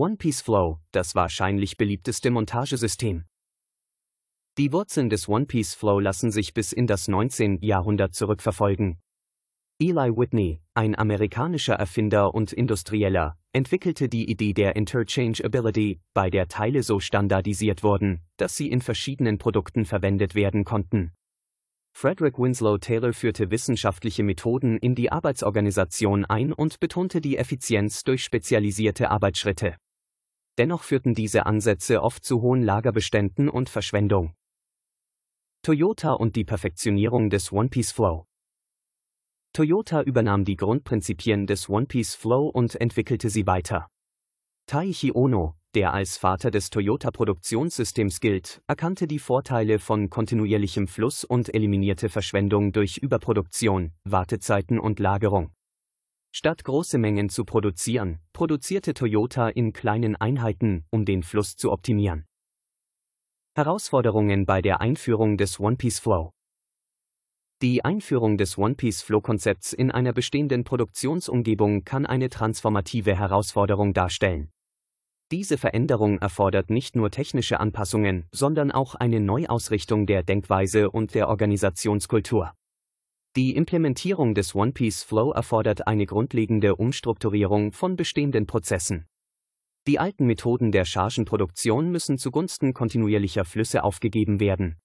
One Piece Flow, das wahrscheinlich beliebteste Montagesystem. Die Wurzeln des One Piece Flow lassen sich bis in das 19. Jahrhundert zurückverfolgen. Eli Whitney, ein amerikanischer Erfinder und Industrieller, entwickelte die Idee der Interchangeability, bei der Teile so standardisiert wurden, dass sie in verschiedenen Produkten verwendet werden konnten. Frederick Winslow Taylor führte wissenschaftliche Methoden in die Arbeitsorganisation ein und betonte die Effizienz durch spezialisierte Arbeitsschritte. Dennoch führten diese Ansätze oft zu hohen Lagerbeständen und Verschwendung. Toyota und die Perfektionierung des One Piece Flow Toyota übernahm die Grundprinzipien des One Piece Flow und entwickelte sie weiter. Taichi Ono, der als Vater des Toyota-Produktionssystems gilt, erkannte die Vorteile von kontinuierlichem Fluss und eliminierte Verschwendung durch Überproduktion, Wartezeiten und Lagerung. Statt große Mengen zu produzieren, produzierte Toyota in kleinen Einheiten, um den Fluss zu optimieren. Herausforderungen bei der Einführung des One Piece Flow die Einführung des One Piece Flow-Konzepts in einer bestehenden Produktionsumgebung kann eine transformative Herausforderung darstellen. Diese Veränderung erfordert nicht nur technische Anpassungen, sondern auch eine Neuausrichtung der Denkweise und der Organisationskultur. Die Implementierung des One Piece Flow erfordert eine grundlegende Umstrukturierung von bestehenden Prozessen. Die alten Methoden der Chargenproduktion müssen zugunsten kontinuierlicher Flüsse aufgegeben werden.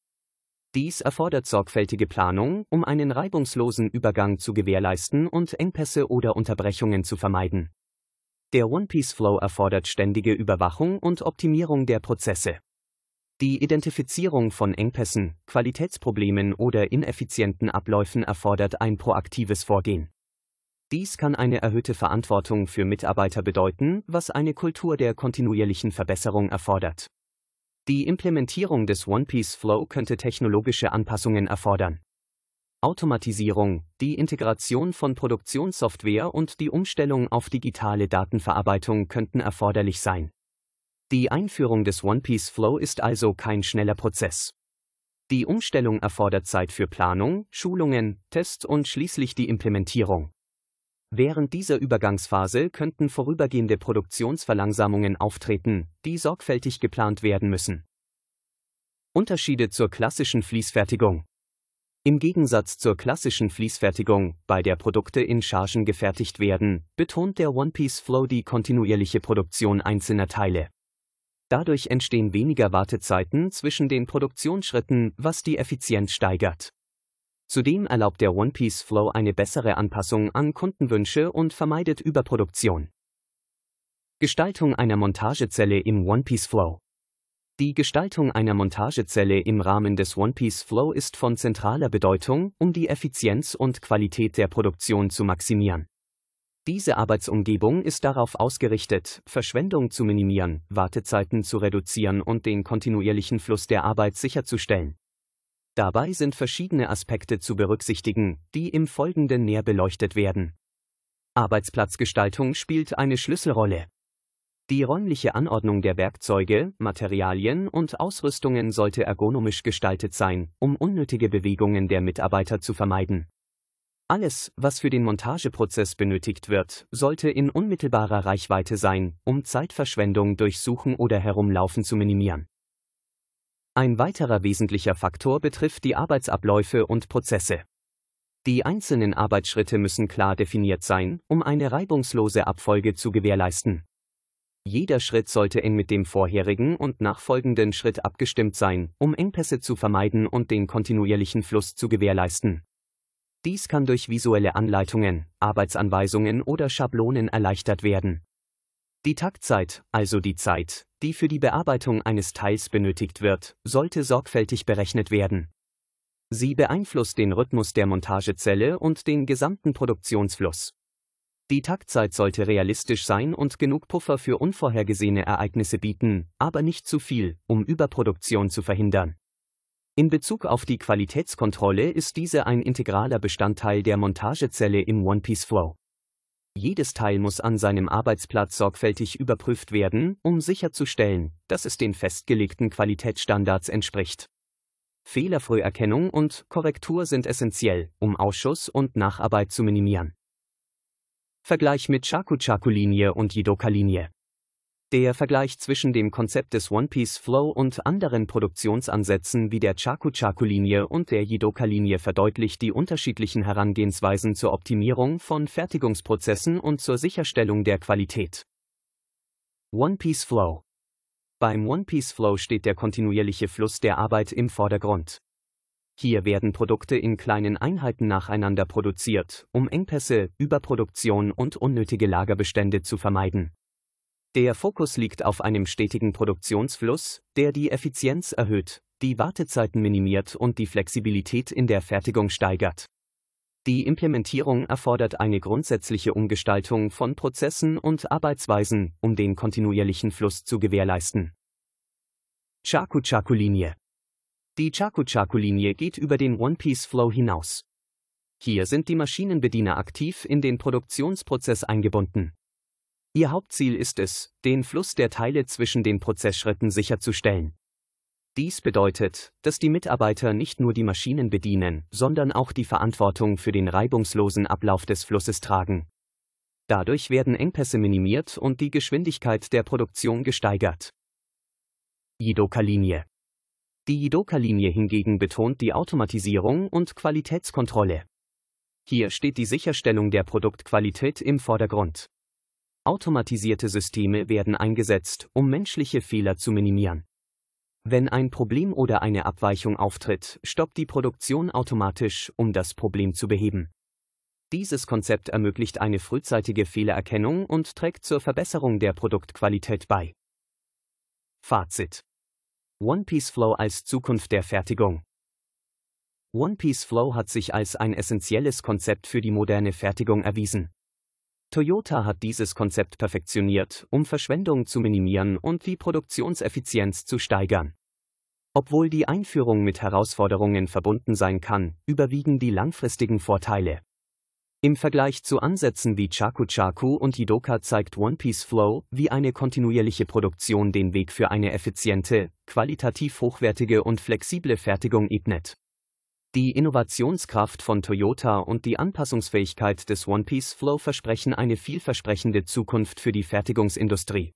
Dies erfordert sorgfältige Planung, um einen reibungslosen Übergang zu gewährleisten und Engpässe oder Unterbrechungen zu vermeiden. Der One Piece Flow erfordert ständige Überwachung und Optimierung der Prozesse. Die Identifizierung von Engpässen, Qualitätsproblemen oder ineffizienten Abläufen erfordert ein proaktives Vorgehen. Dies kann eine erhöhte Verantwortung für Mitarbeiter bedeuten, was eine Kultur der kontinuierlichen Verbesserung erfordert. Die Implementierung des One Piece Flow könnte technologische Anpassungen erfordern. Automatisierung, die Integration von Produktionssoftware und die Umstellung auf digitale Datenverarbeitung könnten erforderlich sein. Die Einführung des One Piece Flow ist also kein schneller Prozess. Die Umstellung erfordert Zeit für Planung, Schulungen, Test und schließlich die Implementierung. Während dieser Übergangsphase könnten vorübergehende Produktionsverlangsamungen auftreten, die sorgfältig geplant werden müssen. Unterschiede zur klassischen Fließfertigung Im Gegensatz zur klassischen Fließfertigung, bei der Produkte in Chargen gefertigt werden, betont der One Piece Flow die kontinuierliche Produktion einzelner Teile. Dadurch entstehen weniger Wartezeiten zwischen den Produktionsschritten, was die Effizienz steigert. Zudem erlaubt der One Piece Flow eine bessere Anpassung an Kundenwünsche und vermeidet Überproduktion. Gestaltung einer Montagezelle im One Piece Flow Die Gestaltung einer Montagezelle im Rahmen des One Piece Flow ist von zentraler Bedeutung, um die Effizienz und Qualität der Produktion zu maximieren. Diese Arbeitsumgebung ist darauf ausgerichtet, Verschwendung zu minimieren, Wartezeiten zu reduzieren und den kontinuierlichen Fluss der Arbeit sicherzustellen. Dabei sind verschiedene Aspekte zu berücksichtigen, die im Folgenden näher beleuchtet werden. Arbeitsplatzgestaltung spielt eine Schlüsselrolle. Die räumliche Anordnung der Werkzeuge, Materialien und Ausrüstungen sollte ergonomisch gestaltet sein, um unnötige Bewegungen der Mitarbeiter zu vermeiden. Alles, was für den Montageprozess benötigt wird, sollte in unmittelbarer Reichweite sein, um Zeitverschwendung durch Suchen oder Herumlaufen zu minimieren. Ein weiterer wesentlicher Faktor betrifft die Arbeitsabläufe und Prozesse. Die einzelnen Arbeitsschritte müssen klar definiert sein, um eine reibungslose Abfolge zu gewährleisten. Jeder Schritt sollte eng mit dem vorherigen und nachfolgenden Schritt abgestimmt sein, um Engpässe zu vermeiden und den kontinuierlichen Fluss zu gewährleisten. Dies kann durch visuelle Anleitungen, Arbeitsanweisungen oder Schablonen erleichtert werden. Die Taktzeit, also die Zeit, die für die Bearbeitung eines Teils benötigt wird, sollte sorgfältig berechnet werden. Sie beeinflusst den Rhythmus der Montagezelle und den gesamten Produktionsfluss. Die Taktzeit sollte realistisch sein und genug Puffer für unvorhergesehene Ereignisse bieten, aber nicht zu viel, um Überproduktion zu verhindern. In Bezug auf die Qualitätskontrolle ist diese ein integraler Bestandteil der Montagezelle im One Piece Flow. Jedes Teil muss an seinem Arbeitsplatz sorgfältig überprüft werden, um sicherzustellen, dass es den festgelegten Qualitätsstandards entspricht. Fehlerfrüherkennung und Korrektur sind essentiell, um Ausschuss und Nacharbeit zu minimieren. Vergleich mit Chaku-Chaku-Linie und Jidoka-Linie. Der Vergleich zwischen dem Konzept des One-Piece Flow und anderen Produktionsansätzen wie der Chaku-Chaku-Linie und der Jidoka-Linie verdeutlicht die unterschiedlichen Herangehensweisen zur Optimierung von Fertigungsprozessen und zur Sicherstellung der Qualität. One-Piece Flow Beim One-Piece Flow steht der kontinuierliche Fluss der Arbeit im Vordergrund. Hier werden Produkte in kleinen Einheiten nacheinander produziert, um Engpässe, Überproduktion und unnötige Lagerbestände zu vermeiden. Der Fokus liegt auf einem stetigen Produktionsfluss, der die Effizienz erhöht, die Wartezeiten minimiert und die Flexibilität in der Fertigung steigert. Die Implementierung erfordert eine grundsätzliche Umgestaltung von Prozessen und Arbeitsweisen, um den kontinuierlichen Fluss zu gewährleisten. Chaku-Chaku-Linie Die Chaku-Chaku-Linie geht über den One-Piece-Flow hinaus. Hier sind die Maschinenbediener aktiv in den Produktionsprozess eingebunden. Ihr Hauptziel ist es, den Fluss der Teile zwischen den Prozessschritten sicherzustellen. Dies bedeutet, dass die Mitarbeiter nicht nur die Maschinen bedienen, sondern auch die Verantwortung für den reibungslosen Ablauf des Flusses tragen. Dadurch werden Engpässe minimiert und die Geschwindigkeit der Produktion gesteigert. Jidoka-Linie Die Jidoka-Linie hingegen betont die Automatisierung und Qualitätskontrolle. Hier steht die Sicherstellung der Produktqualität im Vordergrund. Automatisierte Systeme werden eingesetzt, um menschliche Fehler zu minimieren. Wenn ein Problem oder eine Abweichung auftritt, stoppt die Produktion automatisch, um das Problem zu beheben. Dieses Konzept ermöglicht eine frühzeitige Fehlererkennung und trägt zur Verbesserung der Produktqualität bei. Fazit One Piece Flow als Zukunft der Fertigung One Piece Flow hat sich als ein essentielles Konzept für die moderne Fertigung erwiesen. Toyota hat dieses Konzept perfektioniert, um Verschwendung zu minimieren und die Produktionseffizienz zu steigern. Obwohl die Einführung mit Herausforderungen verbunden sein kann, überwiegen die langfristigen Vorteile. Im Vergleich zu Ansätzen wie Chaku Chaku und Jidoka zeigt One Piece Flow, wie eine kontinuierliche Produktion den Weg für eine effiziente, qualitativ hochwertige und flexible Fertigung ebnet. Die Innovationskraft von Toyota und die Anpassungsfähigkeit des One Piece Flow versprechen eine vielversprechende Zukunft für die Fertigungsindustrie.